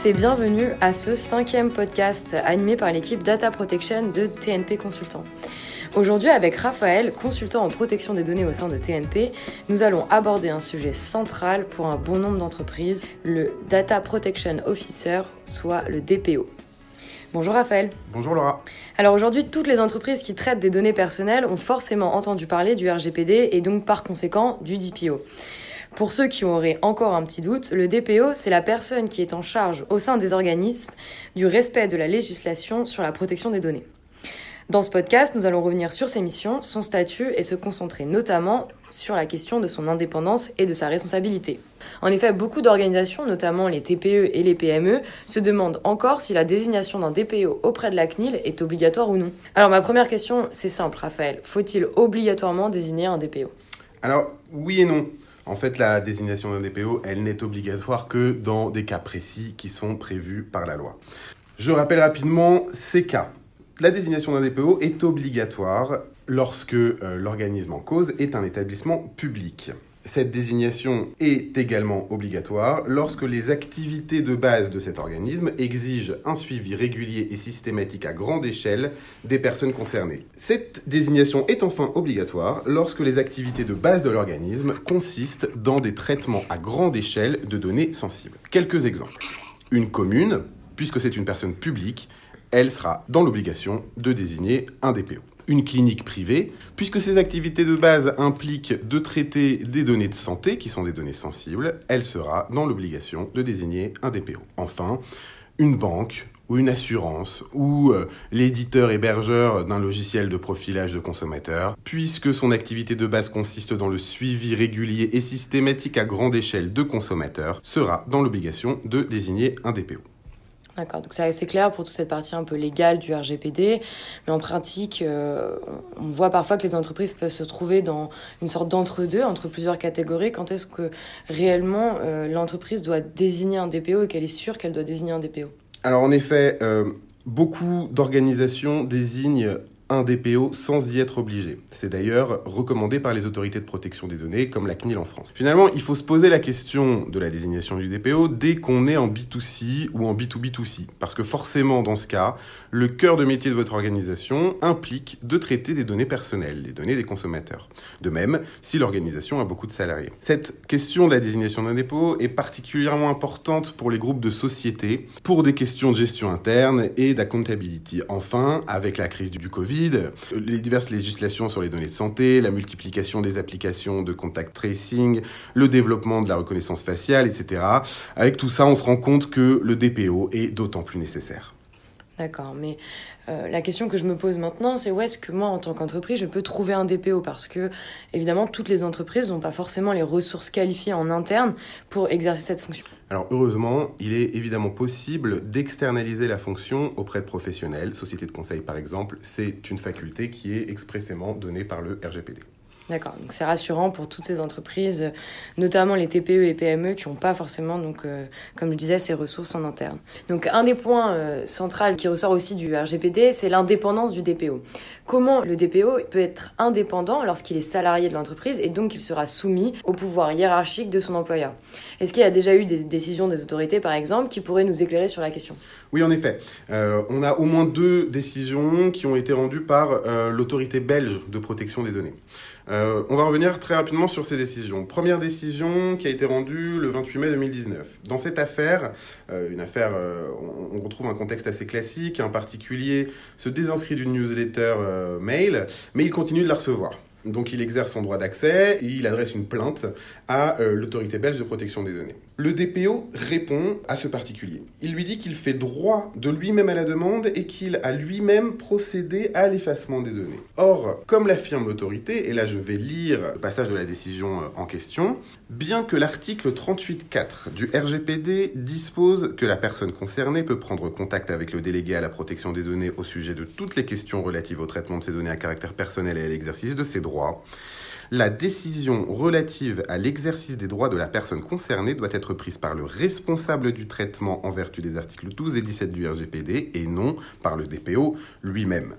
tous et bienvenue à ce cinquième podcast animé par l'équipe Data Protection de TNP Consultant. Aujourd'hui, avec Raphaël, consultant en protection des données au sein de TNP, nous allons aborder un sujet central pour un bon nombre d'entreprises, le Data Protection Officer, soit le DPO. Bonjour Raphaël. Bonjour Laura. Alors aujourd'hui, toutes les entreprises qui traitent des données personnelles ont forcément entendu parler du RGPD et donc par conséquent du DPO. Pour ceux qui auraient encore un petit doute, le DPO, c'est la personne qui est en charge au sein des organismes du respect de la législation sur la protection des données. Dans ce podcast, nous allons revenir sur ses missions, son statut et se concentrer notamment sur la question de son indépendance et de sa responsabilité. En effet, beaucoup d'organisations, notamment les TPE et les PME, se demandent encore si la désignation d'un DPO auprès de la CNIL est obligatoire ou non. Alors ma première question, c'est simple, Raphaël. Faut-il obligatoirement désigner un DPO Alors oui et non. En fait, la désignation d'un DPO, elle n'est obligatoire que dans des cas précis qui sont prévus par la loi. Je rappelle rapidement ces cas. La désignation d'un DPO est obligatoire lorsque euh, l'organisme en cause est un établissement public. Cette désignation est également obligatoire lorsque les activités de base de cet organisme exigent un suivi régulier et systématique à grande échelle des personnes concernées. Cette désignation est enfin obligatoire lorsque les activités de base de l'organisme consistent dans des traitements à grande échelle de données sensibles. Quelques exemples. Une commune, puisque c'est une personne publique, elle sera dans l'obligation de désigner un DPO. Une clinique privée, puisque ses activités de base impliquent de traiter des données de santé, qui sont des données sensibles, elle sera dans l'obligation de désigner un DPO. Enfin, une banque ou une assurance ou euh, l'éditeur hébergeur d'un logiciel de profilage de consommateurs, puisque son activité de base consiste dans le suivi régulier et systématique à grande échelle de consommateurs, sera dans l'obligation de désigner un DPO. D'accord, donc c'est assez clair pour toute cette partie un peu légale du RGPD, mais en pratique, euh, on voit parfois que les entreprises peuvent se trouver dans une sorte d'entre-deux, entre plusieurs catégories. Quand est-ce que réellement euh, l'entreprise doit désigner un DPO et qu'elle est sûre qu'elle doit désigner un DPO Alors en effet, euh, beaucoup d'organisations désignent un DPO sans y être obligé. C'est d'ailleurs recommandé par les autorités de protection des données, comme la CNIL en France. Finalement, il faut se poser la question de la désignation du DPO dès qu'on est en B2C ou en B2B2C. Parce que forcément, dans ce cas, le cœur de métier de votre organisation implique de traiter des données personnelles, les données des consommateurs. De même, si l'organisation a beaucoup de salariés. Cette question de la désignation d'un dépôt est particulièrement importante pour les groupes de sociétés, pour des questions de gestion interne et d'accountability. Enfin, avec la crise du Covid, les diverses législations sur les données de santé, la multiplication des applications de contact tracing, le développement de la reconnaissance faciale, etc. Avec tout ça, on se rend compte que le DPO est d'autant plus nécessaire. D'accord, mais euh, la question que je me pose maintenant, c'est où est-ce que moi, en tant qu'entreprise, je peux trouver un DPO Parce que, évidemment, toutes les entreprises n'ont pas forcément les ressources qualifiées en interne pour exercer cette fonction. Alors, heureusement, il est évidemment possible d'externaliser la fonction auprès de professionnels, sociétés de conseil par exemple. C'est une faculté qui est expressément donnée par le RGPD. D'accord, donc c'est rassurant pour toutes ces entreprises, notamment les TPE et PME qui n'ont pas forcément, donc, euh, comme je disais, ces ressources en interne. Donc un des points euh, centraux qui ressort aussi du RGPD, c'est l'indépendance du DPO. Comment le DPO peut être indépendant lorsqu'il est salarié de l'entreprise et donc il sera soumis au pouvoir hiérarchique de son employeur? Est-ce qu'il y a déjà eu des décisions des autorités, par exemple, qui pourraient nous éclairer sur la question? Oui, en effet. Euh, on a au moins deux décisions qui ont été rendues par l'autorité belge de protection des données. Euh, on va revenir très rapidement sur ces décisions. Première décision qui a été rendue le 28 mai 2019. Dans cette affaire, euh, une affaire, euh, on, retrouve un contexte assez classique. Un particulier se désinscrit d'une newsletter mail, mais il continue de la recevoir. Donc il exerce son droit d'accès il adresse une plainte à l'autorité belge de protection des données. Le DPO répond à ce particulier. Il lui dit qu'il fait droit de lui-même à la demande et qu'il a lui-même procédé à l'effacement des données. Or, comme l'affirme l'autorité, et là je vais lire le passage de la décision euh, en question, bien que l'article 38.4 du RGPD dispose que la personne concernée peut prendre contact avec le délégué à la protection des données au sujet de toutes les questions relatives au traitement de ces données à caractère personnel et à l'exercice de ses droits, la décision relative à l'exercice des droits de la personne concernée doit être prise par le responsable du traitement en vertu des articles 12 et 17 du RGPD et non par le DPO lui-même.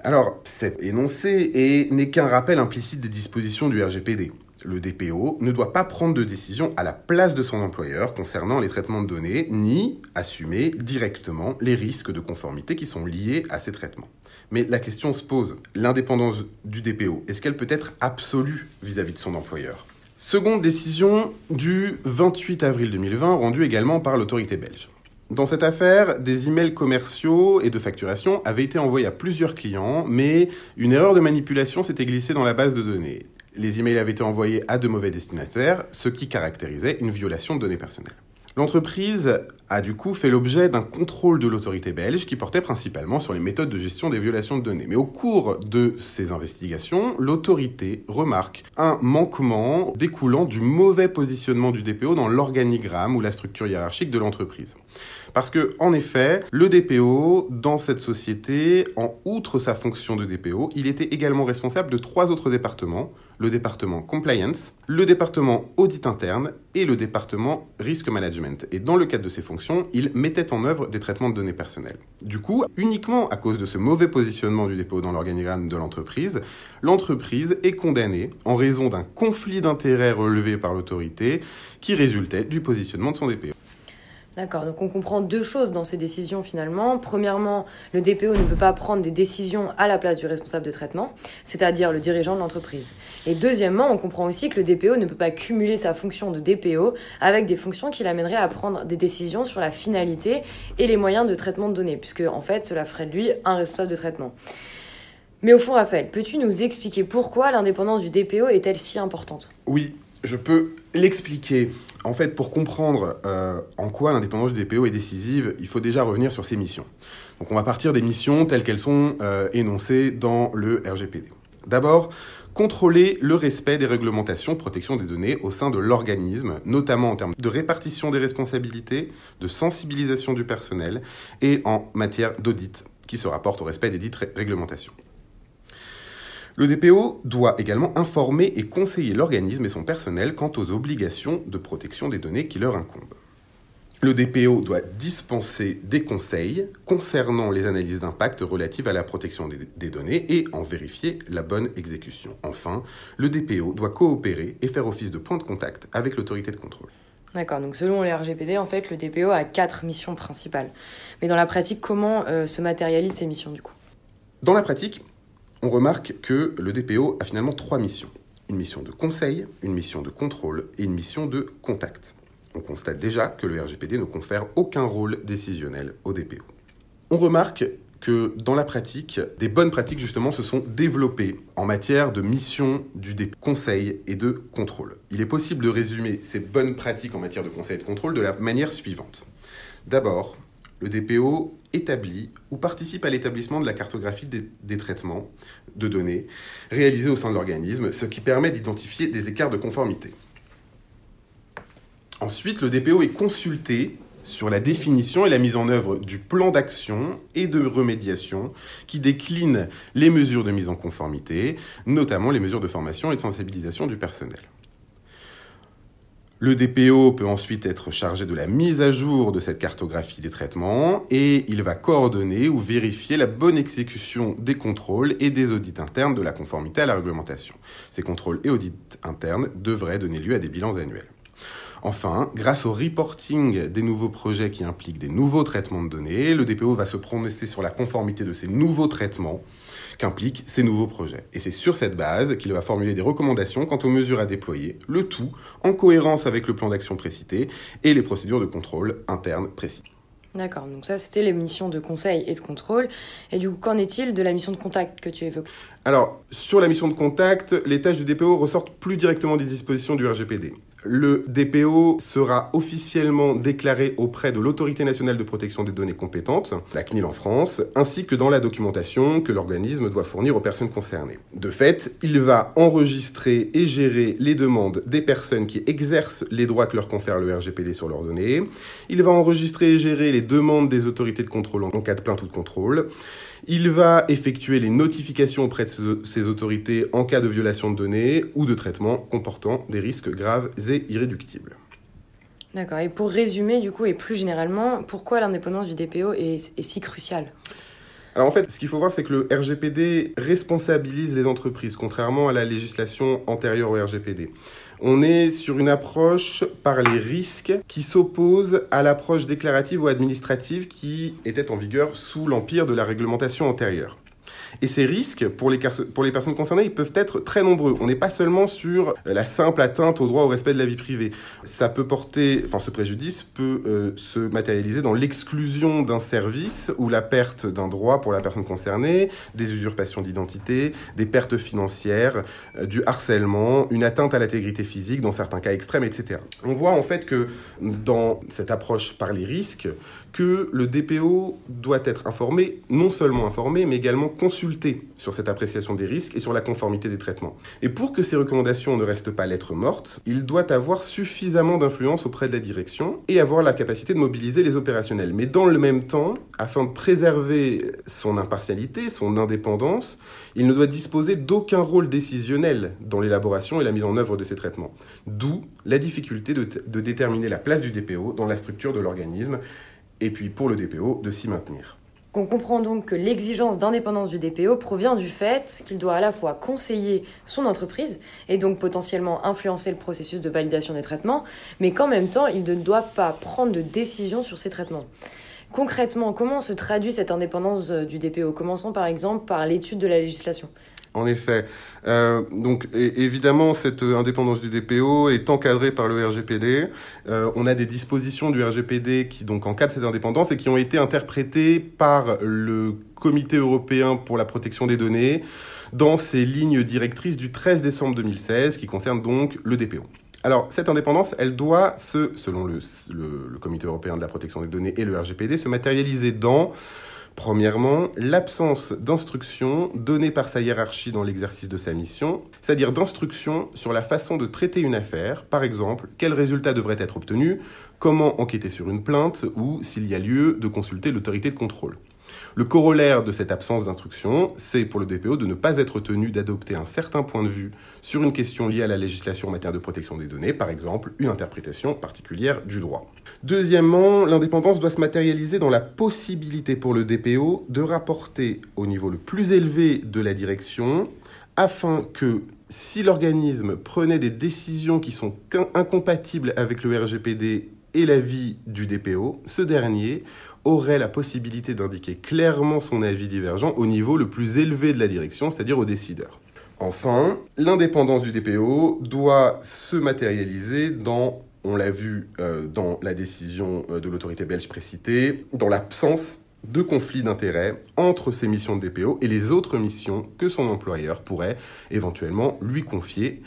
Alors, cet énoncé n'est qu'un rappel implicite des dispositions du RGPD. Le DPO ne doit pas prendre de décision à la place de son employeur concernant les traitements de données, ni assumer directement les risques de conformité qui sont liés à ces traitements. Mais la question se pose, l'indépendance du DPO, est-ce qu'elle peut être absolue vis-à-vis de son employeur? Seconde décision du 28 avril 2020, rendue également par l'autorité belge. Dans cette affaire, des emails commerciaux et de facturation avaient été envoyés à plusieurs clients, mais une erreur de manipulation s'était glissée dans la base de données. Les emails avaient été envoyés à de mauvais destinataires, ce qui caractérisait une violation de données personnelles. L'entreprise a du coup fait l'objet d'un contrôle de l'autorité belge qui portait principalement sur les méthodes de gestion des violations de données. Mais au cours de ces investigations, l'autorité remarque un manquement découlant du mauvais positionnement du DPO dans l'organigramme ou la structure hiérarchique de l'entreprise. Parce que, en effet, le DPO, dans cette société, en outre sa fonction de DPO, il était également responsable de trois autres départements, le département compliance, le département audit interne et le département risk management. Et dans le cadre de ces fonctions, il mettait en œuvre des traitements de données personnelles. Du coup, uniquement à cause de ce mauvais positionnement du DPO dans l'organigramme de l'entreprise, l'entreprise est condamnée en raison d'un conflit d'intérêts relevé par l'autorité qui résultait du positionnement de son DPO. D'accord, donc on comprend deux choses dans ces décisions finalement. Premièrement, le DPO ne peut pas prendre des décisions à la place du responsable de traitement, c'est-à-dire le dirigeant de l'entreprise. Et deuxièmement, on comprend aussi que le DPO ne peut pas cumuler sa fonction de DPO avec des fonctions qui l'amèneraient à prendre des décisions sur la finalité et les moyens de traitement de données, puisque en fait cela ferait de lui un responsable de traitement. Mais au fond, Raphaël, peux-tu nous expliquer pourquoi l'indépendance du DPO est-elle si importante? Oui, je peux l'expliquer. En fait, pour comprendre euh, en quoi l'indépendance du DPO est décisive, il faut déjà revenir sur ses missions. Donc on va partir des missions telles qu'elles sont euh, énoncées dans le RGPD. D'abord, contrôler le respect des réglementations de protection des données au sein de l'organisme, notamment en termes de répartition des responsabilités, de sensibilisation du personnel et en matière d'audit qui se rapporte au respect des dites réglementations. Le DPO doit également informer et conseiller l'organisme et son personnel quant aux obligations de protection des données qui leur incombent. Le DPO doit dispenser des conseils concernant les analyses d'impact relatives à la protection des, données et en vérifier la bonne exécution. Enfin, le DPO doit coopérer et faire office de point de contact avec l'autorité de contrôle. D'accord, donc selon les RGPD, en fait, le DPO a quatre missions principales. Mais dans la pratique, comment euh, se matérialisent ces missions du coup? Dans la pratique, on remarque que le DPO a finalement trois missions. Une mission de conseil, une mission de contrôle et une mission de contact. On constate déjà que le RGPD ne confère aucun rôle décisionnel au DPO. On remarque que dans la pratique, des bonnes pratiques justement se sont développées en matière de mission du conseil et de contrôle. Il est possible de résumer ces bonnes pratiques en matière de conseil et de contrôle de la manière suivante. D'abord, le DPO établit ou participe à l'établissement de la cartographie des, traitements de données réalisés au sein de l'organisme, ce qui permet d'identifier des écarts de conformité. Ensuite, le DPO est consulté sur la définition et la mise en œuvre du plan d'action et de remédiation qui décline les mesures de mise en conformité, notamment les mesures de formation et de sensibilisation du personnel. Le DPO peut ensuite être chargé de la mise à jour de cette cartographie des traitements et il va coordonner ou vérifier la bonne exécution des contrôles et des audits internes de la conformité à la réglementation. Ces contrôles et audits internes devraient donner lieu à des bilans annuels. Enfin, grâce au reporting des nouveaux projets qui impliquent des nouveaux traitements de données, le DPO va se prononcer sur la conformité de ces nouveaux traitements qu'impliquent ces nouveaux projets. Et c'est sur cette base qu'il va formuler des recommandations quant aux mesures à déployer, le tout en cohérence avec le plan d'action précité et les procédures de contrôle interne précis. D'accord, donc ça c'était les missions de conseil et de contrôle. Et du coup, qu'en est-il de la mission de contact que tu évoques? Alors, sur la mission de contact, les tâches du DPO ressortent plus directement des dispositions du RGPD. Le DPO sera officiellement déclaré auprès de l'Autorité nationale de protection des données compétentes, la CNIL en France, ainsi que dans la documentation que l'organisme doit fournir aux personnes concernées. De fait, il va enregistrer et gérer les demandes des personnes qui exercent les droits que leur confère le RGPD sur leurs données. Il va enregistrer et gérer les demandes des autorités de contrôle en cas de plainte ou de contrôle. Il va effectuer les notifications auprès de ces autorités en cas de violation de données ou de traitement comportant des risques graves et irréductibles. D'accord. Et pour résumer, du coup, et plus généralement, pourquoi l'indépendance du DPO est, est si cruciale? Alors en fait, ce qu'il faut voir, c'est que le RGPD responsabilise les entreprises, contrairement à la législation antérieure au RGPD. On est sur une approche par les risques qui s'oppose à l'approche déclarative ou administrative qui était en vigueur sous l'empire de la réglementation antérieure. Et ces risques, pour les, personnes concernées, ils peuvent être très nombreux. On n'est pas seulement sur la simple atteinte au droit au respect de la vie privée. Ça peut porter, enfin, ce préjudice peut euh, se matérialiser dans l'exclusion d'un service ou la perte d'un droit pour la personne concernée, des usurpations d'identité, des pertes financières, euh, du harcèlement, une atteinte à l'intégrité physique dans certains cas extrêmes, etc. On voit en fait que dans cette approche par les risques, que le DPO doit être informé, non seulement informé, mais également consulté sur cette appréciation des risques et sur la conformité des traitements. Et pour que ces recommandations ne restent pas lettres mortes, il doit avoir suffisamment d'influence auprès de la direction et avoir la capacité de mobiliser les opérationnels. Mais dans le même temps, afin de préserver son impartialité, son indépendance, il ne doit disposer d'aucun rôle décisionnel dans l'élaboration et la mise en œuvre de ces traitements. D'où la difficulté de, de déterminer la place du DPO dans la structure de l'organisme et puis pour le DPO de s'y maintenir. On comprend donc que l'exigence d'indépendance du DPO provient du fait qu'il doit à la fois conseiller son entreprise et donc potentiellement influencer le processus de validation des traitements, mais qu'en même temps, il ne doit pas prendre de décision sur ces traitements. Concrètement, comment se traduit cette indépendance euh, du DPO Commençons par exemple par l'étude de la législation. En effet. Euh, donc évidemment, cette indépendance du DPO est encadrée par le RGPD. Euh, on a des dispositions du RGPD qui donc encadrent cette indépendance et qui ont été interprétées par le Comité européen pour la protection des données dans ses lignes directrices du 13 décembre 2016 qui concernent donc le DPO. Alors, cette indépendance, elle doit se, selon le, le Comité européen de la protection des données et le RGPD, se matérialiser dans Premièrement, l'absence d'instruction donnée par sa hiérarchie dans l'exercice de sa mission, c'est-à-dire d'instruction sur la façon de traiter une affaire, par exemple, quel résultat devrait être obtenu, comment enquêter sur une plainte ou s'il y a lieu de consulter l'autorité de contrôle. Le corollaire de cette absence d'instruction, c'est pour le DPO de ne pas être tenu d'adopter un certain point de vue sur une question liée à la législation en matière de protection des données, par exemple une interprétation particulière du droit. Deuxièmement, l'indépendance doit se matérialiser dans la possibilité pour le DPO de rapporter au niveau le plus élevé de la direction afin que si l'organisme prenait des décisions qui sont incompatibles avec le RGPD et l'avis du DPO, ce dernier aurait la possibilité d'indiquer clairement son avis divergent au niveau le plus élevé de la direction, c'est-à-dire au décideur. Enfin, l'indépendance du DPO doit se matérialiser dans, on l'a vu euh, dans la décision euh, de l'autorité belge précitée, dans l'absence de conflit d'intérêts entre ses missions de DPO et les autres missions que son employeur pourrait éventuellement lui confier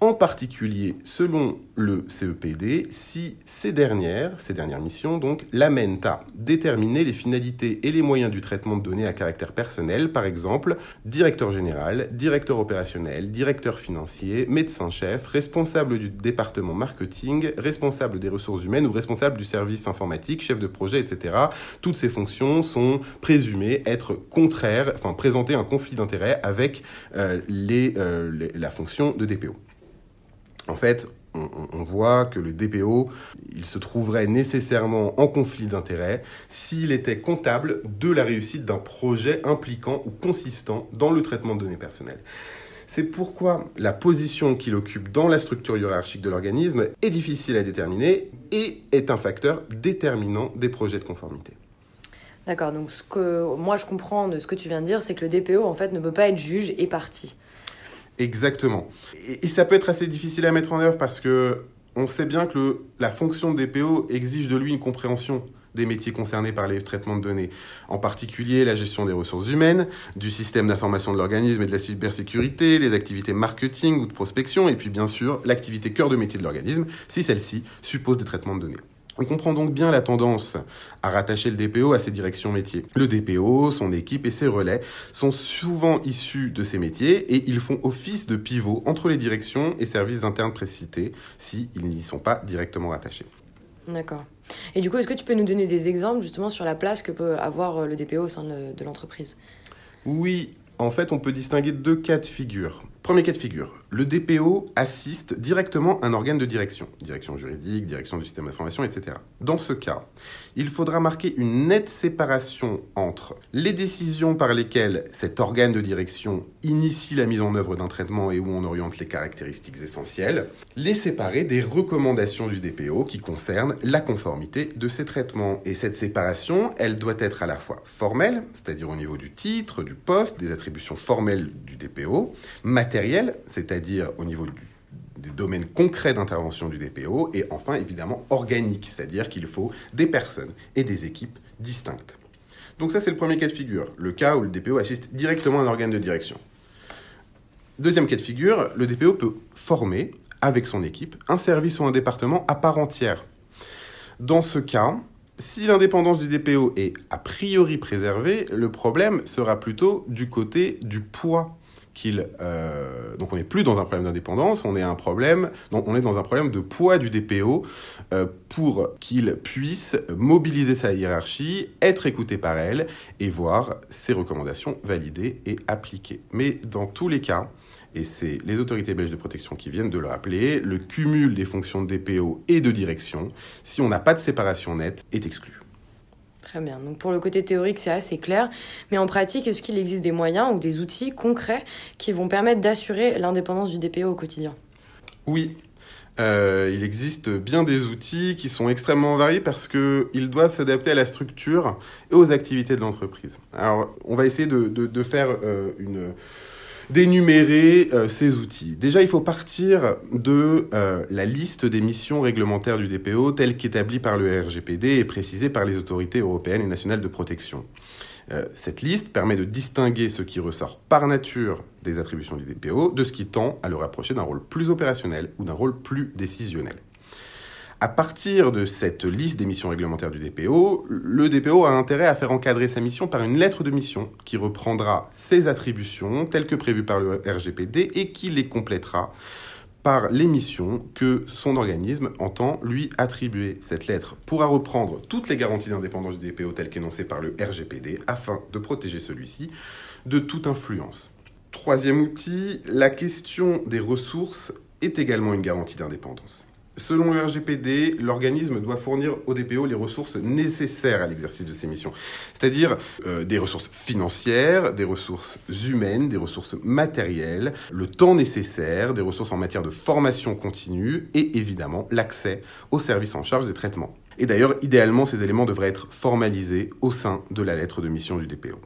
en particulier selon le CEPD, si ces dernières, ces dernières missions donc, l'amènent à déterminer les finalités et les moyens du traitement de données à caractère personnel, par exemple directeur général, directeur opérationnel, directeur financier, médecin-chef, responsable du département marketing, responsable des ressources humaines ou responsable du service informatique, chef de projet, etc. Toutes ces fonctions sont présumées être contraires, enfin présenter un conflit d'intérêts avec euh, euh, la fonction de DPO. En fait, on, voit que le DPO, se trouverait nécessairement en conflit d'intérêts s'il était comptable de la réussite d'un projet impliquant ou consistant dans le traitement de données personnelles. C'est pourquoi la position qu'il occupe dans la structure hiérarchique de l'organisme est difficile à déterminer et est un facteur déterminant des projets de conformité. D'accord, donc ce que moi je comprends de ce que tu viens de dire, c'est que le DPO en fait ne peut pas être juge et partie. Exactement. Et, ça peut être assez difficile à mettre en œuvre parce que on sait bien que la fonction de DPO exige de lui une compréhension des métiers concernés par les traitements de données, en particulier la gestion des ressources humaines, du système d'information de l'organisme et de la cybersécurité, les activités marketing ou de prospection, et puis bien sûr l'activité cœur de métier de l'organisme, si celle-ci suppose des traitements de données. On comprend donc bien la tendance à rattacher le DPO à ses directions métiers. Le DPO, son équipe et ses relais sont souvent issus de ces métiers et ils font office de pivot entre les directions et services internes précités s'ils n'y sont pas directement rattachés. D'accord. Et du coup, est-ce que tu peux nous donner des exemples justement sur la place que peut avoir euh, le DPO au sein de, l'entreprise? Oui, en fait, on peut distinguer deux cas de figure. Premier cas de figure, le DPO assiste directement un organe de direction, direction juridique, direction du système d'information, etc. Dans ce cas, il faudra marquer une nette séparation entre les décisions par lesquelles cet organe de direction initie la mise en œuvre d'un traitement et où on oriente les caractéristiques essentielles, les séparer des recommandations du DPO qui concernent la conformité de ces traitements. Et cette séparation, elle doit être à la fois formelle, c'est-à-dire au niveau du titre, du poste, des attributions formelles du DPO, matérielle, c'est-à-dire au niveau des domaines concrets d'intervention du DPO, et enfin évidemment organique, c'est-à-dire qu'il faut des personnes et des équipes distinctes. Donc ça c'est le premier cas de figure, le cas où le DPO assiste directement à un organe de direction. Deuxième cas de figure, le DPO peut former, avec son équipe, un service ou un département à part entière. Dans ce cas, si l'indépendance du DPO est a priori préservée, le problème sera plutôt du côté du poids qu'il. Euh, donc on n'est plus dans un problème d'indépendance, on est un problème. Donc on est dans un problème de poids du DPO euh, pour qu'il puisse mobiliser sa hiérarchie, être écouté par elle et voir ses recommandations validées et appliquées. Mais dans tous les cas, et c'est les autorités belges de protection qui viennent de le rappeler, le cumul des fonctions de DPO et de direction, si on n'a pas de séparation nette, est exclu. Très bien. Donc pour le côté théorique, c'est assez clair. Mais en pratique, est-ce qu'il existe des moyens ou des outils concrets qui vont permettre d'assurer l'indépendance du DPO au quotidien? Oui. Euh, il existe bien des outils qui sont extrêmement variés parce qu'ils doivent s'adapter à la structure et aux activités de l'entreprise. Alors, on va essayer de, faire euh, une d'énumérer euh, ces outils. Déjà, il faut partir de euh, la liste des missions réglementaires du DPO telle qu'établie par le RGPD et précisée par les autorités européennes et nationales de protection. Euh, cette liste permet de distinguer ce qui ressort par nature des attributions du DPO de ce qui tend à le rapprocher d'un rôle plus opérationnel ou d'un rôle plus décisionnel. À partir de cette liste des missions réglementaires du DPO, le DPO a intérêt à faire encadrer sa mission par une lettre de mission qui reprendra ses attributions telles que prévues par le RGPD et qui les complétera par les missions que son organisme entend lui attribuer. Cette lettre pourra reprendre toutes les garanties d'indépendance du DPO telles qu'énoncées par le RGPD afin de protéger celui-ci de toute influence. Troisième outil, la question des ressources est également une garantie d'indépendance. Selon le RGPD, l'organisme doit fournir au DPO les ressources nécessaires à l'exercice de ses missions, c'est-à-dire euh, des ressources financières, des ressources humaines, des ressources matérielles, le temps nécessaire, des ressources en matière de formation continue et évidemment l'accès aux services en charge des traitements. Et d'ailleurs, idéalement, ces éléments devraient être formalisés au sein de la lettre de mission du DPO.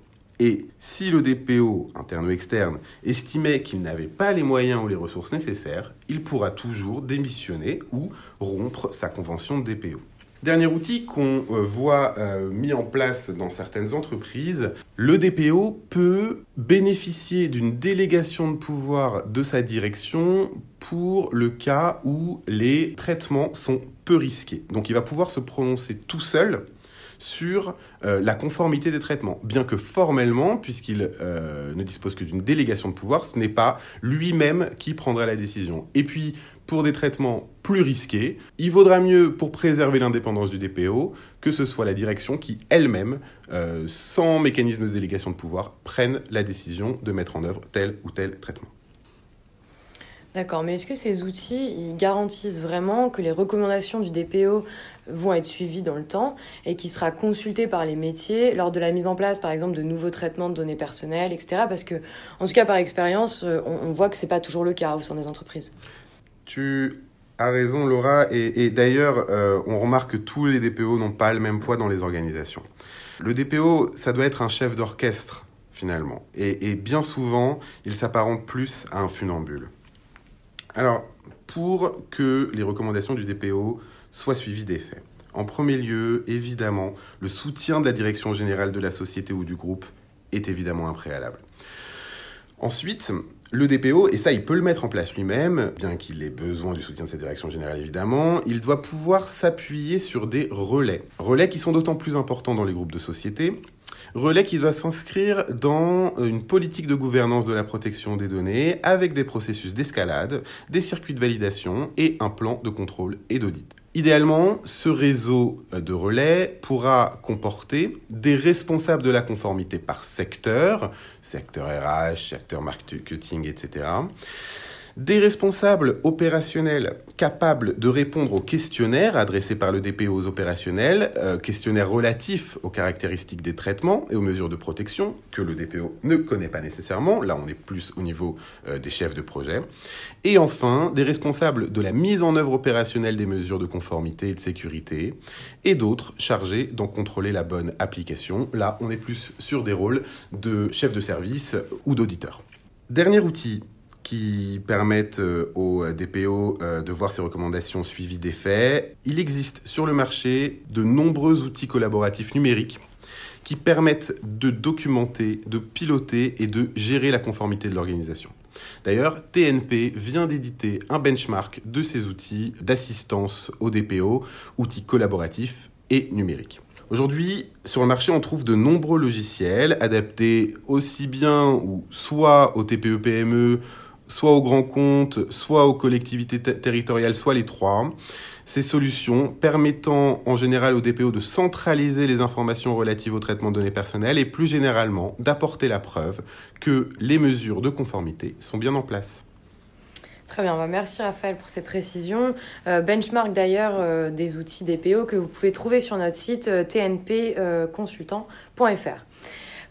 Et si le DPO, interne ou externe, estimait qu'il n'avait pas les moyens ou les ressources nécessaires, il pourra toujours démissionner ou rompre sa convention de DPO. Dernier outil qu'on euh, voit euh, mis en place dans certaines entreprises, le DPO peut bénéficier d'une délégation de pouvoir de sa direction pour le cas où les traitements sont peu risqués. Donc il va pouvoir se prononcer tout seul sur euh, la conformité des traitements. Bien que formellement, puisqu'il euh, ne dispose que d'une délégation de pouvoir, ce n'est pas lui-même qui prendra la décision. Et puis, pour des traitements plus risqués, il vaudra mieux, pour préserver l'indépendance du DPO, que ce soit la direction qui elle-même, euh, sans mécanisme de délégation de pouvoir, prenne la décision de mettre en œuvre tel ou tel traitement. D'accord, mais est-ce que ces outils ils garantissent vraiment que les recommandations du DPO vont être suivies dans le temps et qui sera consulté par les métiers lors de la mise en place, par exemple, de nouveaux traitements de données personnelles, etc. Parce que, en tout cas, par expérience, euh, on, voit que c'est pas toujours le cas au sein des entreprises. Tu as raison, Laura, et, d'ailleurs, euh, on remarque que tous les DPO n'ont pas le même poids dans les organisations. Le DPO, ça doit être un chef d'orchestre finalement, et, et bien souvent, il s'apparente plus à un funambule. Alors, pour que les recommandations du DPO soient suivies des faits, en premier lieu, évidemment, le soutien de la direction générale de la société ou du groupe est évidemment un préalable. Ensuite, le DPO, et ça il peut le mettre en place lui-même, bien qu'il ait besoin du soutien de cette direction générale évidemment, il doit pouvoir s'appuyer sur des relais. Relais qui sont d'autant plus importants dans les groupes de société relais qui doit s'inscrire dans une politique de gouvernance de la protection des données avec des processus d'escalade, des circuits de validation et un plan de contrôle et d'audit. Idéalement, ce réseau de relais pourra comporter des responsables de la conformité par secteur, secteur RH, secteur marketing, etc., des responsables opérationnels capables de répondre aux questionnaires adressés par le DPO aux opérationnels, euh, questionnaires relatifs aux caractéristiques des traitements et aux mesures de protection que le DPO ne connaît pas nécessairement. Là, on est plus au niveau euh, des chefs de projet. Et enfin, des responsables de la mise en œuvre opérationnelle des mesures de conformité et de sécurité, et d'autres chargés d'en contrôler la bonne application. Là, on est plus sur des rôles de chef de service ou d'auditeur. Dernier outil qui permettent euh, au DPO euh, de voir ses recommandations suivies des faits. Il existe sur le marché de nombreux outils collaboratifs numériques qui permettent de documenter, de piloter et de gérer la conformité de l'organisation. D'ailleurs, TNP vient d'éditer un benchmark de ces outils d'assistance au DPO, outils collaboratifs et numériques. Aujourd'hui, sur le marché, on trouve de nombreux logiciels adaptés aussi bien ou soit au TPE-PME soit aux grands comptes, soit aux collectivités territoriales, soit les trois. Ces solutions permettant en général au DPO de centraliser les informations relatives au traitement de données personnelles et plus généralement d'apporter la preuve que les mesures de conformité sont bien en place. Très bien, bah, merci Raphaël pour ces précisions. Euh, benchmark d'ailleurs euh, des outils DPO que vous pouvez trouver sur notre site euh, tnpconsultant.fr.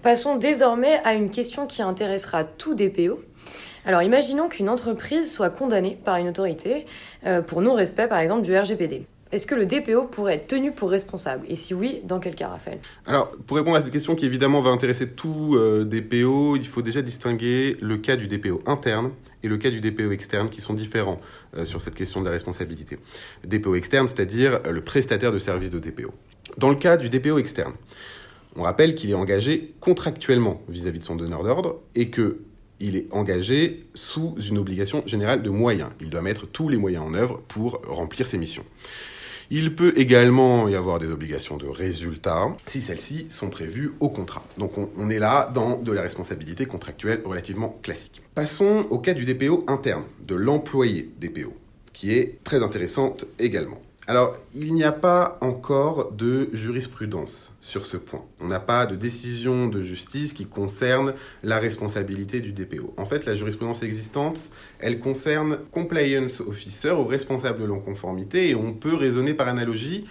Passons désormais à une question qui intéressera tout DPO. Alors imaginons qu'une entreprise soit condamnée par une autorité euh, pour non-respect par exemple du RGPD. Est-ce que le DPO pourrait être tenu pour responsable? Et si oui, dans quel cas, Raphaël? Alors, pour répondre à cette question qui évidemment va intéresser tout euh, DPO, il faut déjà distinguer le cas du DPO interne et le cas du DPO externe qui sont différents euh, sur cette question de la responsabilité. DPO externe, c'est-à-dire le prestataire de service de DPO. Dans le cas du DPO externe, on rappelle qu'il est engagé contractuellement vis à -vis de son donneur d'ordre et que il est engagé sous une obligation générale de moyens. Il doit mettre tous les moyens en œuvre pour remplir ses missions. Il peut également y avoir des obligations de résultat si celles-ci sont prévues au contrat. Donc on, est là dans de la responsabilité contractuelle relativement classique. Passons au cas du DPO interne, de l'employé DPO, qui est très intéressante également. Alors, il n'y a pas encore de jurisprudence sur ce point. On n'a pas de décision de justice qui concerne la responsabilité du DPO. En fait, la jurisprudence existante, elle concerne compliance officer ou responsable de non-conformité et on peut raisonner par analogie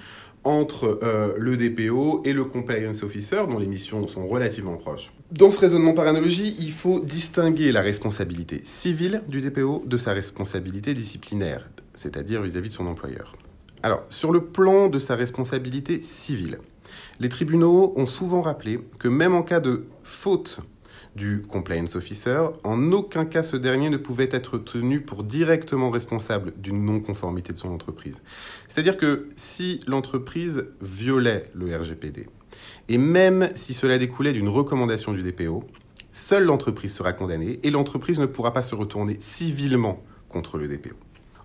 entre euh, le DPO et le compliance officer, dont les missions sont relativement proches. Dans ce raisonnement par analogie, il faut distinguer la responsabilité civile du DPO de sa responsabilité disciplinaire, c'est-à-dire vis-à-vis de son employeur. Alors, sur le plan de sa responsabilité civile, les tribunaux ont souvent rappelé que même en cas de faute du compliance officer, en aucun cas ce dernier ne pouvait être tenu pour directement responsable d'une non-conformité de son entreprise. C'est-à-dire que si l'entreprise violait le RGPD, et même si cela découlait d'une recommandation du DPO, seule l'entreprise sera condamnée et l'entreprise ne pourra pas se retourner civilement contre le DPO.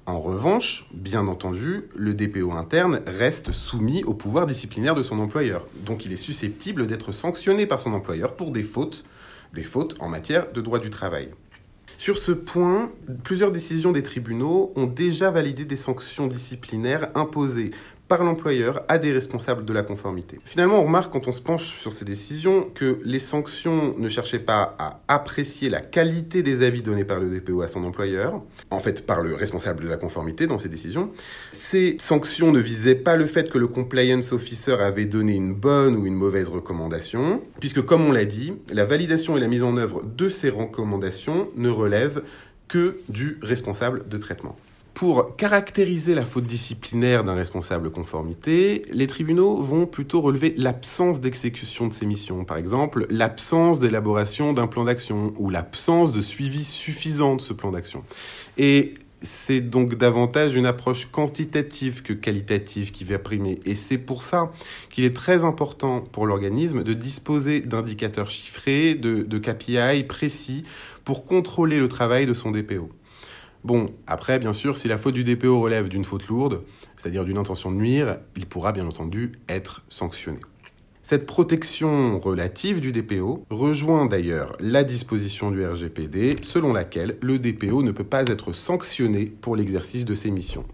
En revanche, bien entendu, le DPO interne reste soumis au pouvoir disciplinaire de son employeur. Donc il est susceptible d'être sanctionné par son employeur pour des fautes, des fautes en matière de droit du travail. Sur ce point, plusieurs décisions des tribunaux ont déjà validé des sanctions disciplinaires imposées par l'employeur à des responsables de la conformité. Finalement, on remarque quand on se penche sur ces décisions que les sanctions ne cherchaient pas à apprécier la qualité des avis donnés par le DPO à son employeur, en fait par le responsable de la conformité dans ces décisions. Ces sanctions ne visaient pas le fait que le compliance officer avait donné une bonne ou une mauvaise recommandation, puisque comme on l'a dit, la validation et la mise en œuvre de ces recommandations ne relèvent que du responsable de traitement. Pour caractériser la faute disciplinaire d'un responsable conformité, les tribunaux vont plutôt relever l'absence d'exécution de ses missions, par exemple l'absence d'élaboration d'un plan d'action ou l'absence de suivi suffisant de ce plan d'action. Et c'est donc davantage une approche quantitative que qualitative qui va primer. Et c'est pour ça qu'il est très important pour l'organisme de disposer d'indicateurs chiffrés, de, de KPI précis pour contrôler le travail de son DPO. Bon, après, bien sûr, si la faute du DPO relève d'une faute lourde, c'est-à-dire d'une intention de nuire, il pourra bien entendu être sanctionné. Cette protection relative du DPO rejoint d'ailleurs la disposition du RGPD selon laquelle le DPO ne peut pas être sanctionné pour l'exercice de ses missions.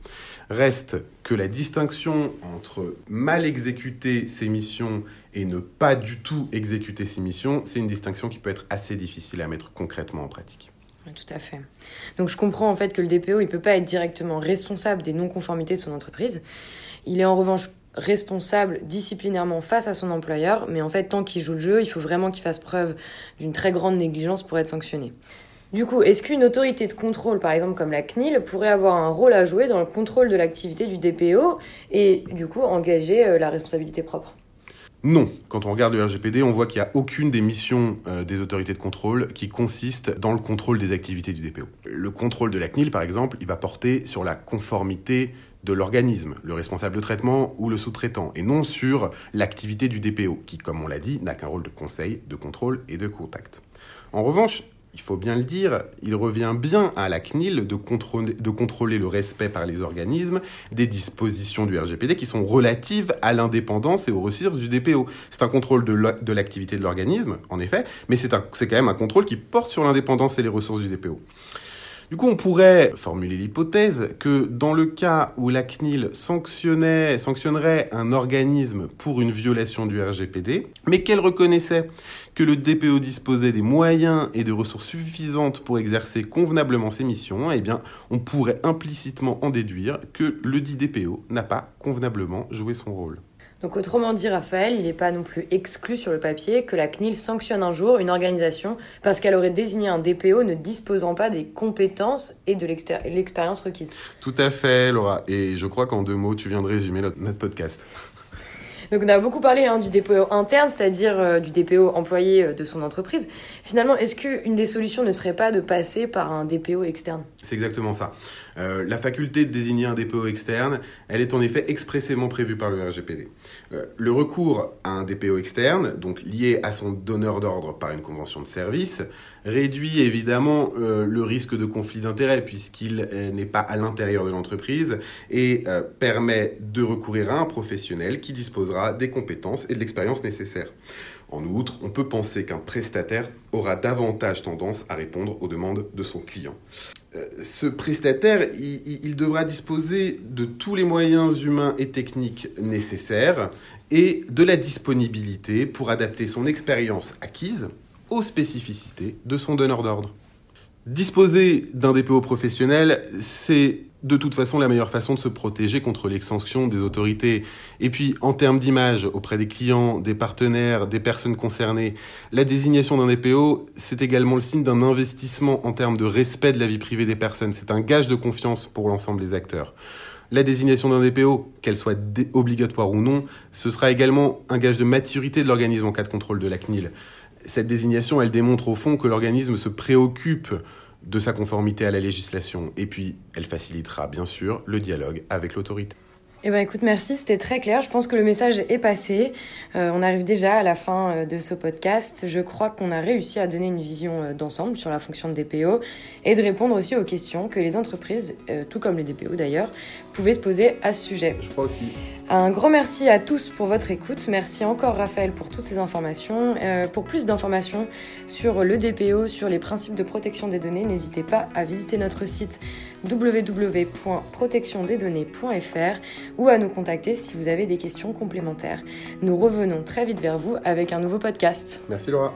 Reste que la distinction entre mal exécuter ses missions et ne pas du tout exécuter ses missions, c'est une distinction qui peut être assez difficile à mettre concrètement en pratique. Tout à fait. Donc je comprends en fait que le DPO, il peut pas être directement responsable des non-conformités de son entreprise. Il est en revanche responsable disciplinairement face à son employeur, mais en fait, tant qu'il joue le jeu, il faut vraiment qu'il fasse preuve d'une très grande négligence pour être sanctionné. Du coup, est-ce qu'une autorité de contrôle, par exemple comme la CNIL, pourrait avoir un rôle à jouer dans le contrôle de l'activité du DPO et du coup engager euh, la responsabilité propre? Non, quand on regarde le RGPD, on voit qu'il n'y a aucune des missions euh, des autorités de contrôle qui consiste dans le contrôle des activités du DPO. Le contrôle de la CNIL, par exemple, il va porter sur la conformité de l'organisme, le responsable de traitement ou le sous-traitant, et non sur l'activité du DPO, qui, comme on l'a dit, n'a qu'un rôle de conseil, de contrôle et de contact. En revanche, il faut bien le dire, il revient bien à la CNIL de contrôler, le respect par les organismes des dispositions du RGPD qui sont relatives à l'indépendance et aux ressources du DPO. C'est un contrôle de l'activité de l'organisme, en effet, mais c'est quand même un contrôle qui porte sur l'indépendance et les ressources du DPO. Du coup, on pourrait formuler l'hypothèse que dans le cas où la CNIL sanctionnerait un organisme pour une violation du RGPD, mais qu'elle reconnaissait que le DPO disposait des moyens et des ressources suffisantes pour exercer convenablement ses missions, eh bien, on pourrait implicitement en déduire que le dit DPO n'a pas convenablement joué son rôle. Donc autrement dit, Raphaël, il n'est pas non plus exclu sur le papier que la CNIL sanctionne un jour une organisation parce qu'elle aurait désigné un DPO ne disposant pas des compétences et de l'expérience requise. Tout à fait, Laura. Et je crois qu'en deux mots, tu viens de résumer notre, podcast. Donc on a beaucoup parlé hein, du DPO interne, c'est-à-dire euh, du DPO employé euh, de son entreprise. Finalement, est-ce qu'une des solutions ne serait pas de passer par un DPO externe? C'est exactement ça. Euh, la faculté de désigner un DPO externe, elle est en effet expressément prévue par le RGPD. Euh, le recours à un DPO externe, donc lié à son donneur d'ordre par une convention de service, réduit évidemment euh, le risque de conflit d'intérêts puisqu'il n'est pas à l'intérieur de l'entreprise et permet de recourir à un professionnel qui disposera des compétences et de l'expérience nécessaires. En outre, on peut penser qu'un prestataire aura davantage tendance à répondre aux demandes de son client. Euh, ce prestataire, il, devra disposer de tous les moyens humains et techniques nécessaires et de la disponibilité pour adapter son expérience acquise aux spécificités de son donneur d'ordre. Disposer d'un DPO professionnel, c'est de toute façon la meilleure façon de se protéger contre les sanctions des autorités. Et puis, en termes d'image auprès des clients, des partenaires, des personnes concernées, la désignation d'un DPO, c'est également le signe d'un investissement en termes de respect de la vie privée des personnes. C'est un gage de confiance pour l'ensemble des acteurs. La désignation d'un DPO, qu'elle soit obligatoire ou non, ce sera également un gage de maturité de l'organisme en cas de contrôle de la CNIL. Cette désignation, elle démontre au fond que l'organisme se préoccupe de sa conformité à la législation. Et puis, elle facilitera bien sûr le dialogue avec l'autorité. Eh ben écoute, merci, c'était très clair. Je pense que le message est passé. Euh, on arrive déjà à la fin euh, de ce podcast. Je crois qu'on a réussi à donner une vision euh, d'ensemble sur la fonction de DPO et de répondre aussi aux questions que les entreprises, tout comme les DPO d'ailleurs, pouvaient se poser à ce sujet. Je crois aussi. Un grand merci à tous pour votre écoute. Merci encore Raphaël pour toutes ces informations. pour plus d'informations sur le DPO, sur les principes de protection des données, n'hésitez pas à visiter notre site www.protectiondesdonnées.fr ou à nous contacter si vous avez des questions complémentaires. Nous revenons très vite vers vous avec un nouveau podcast. Merci Laura.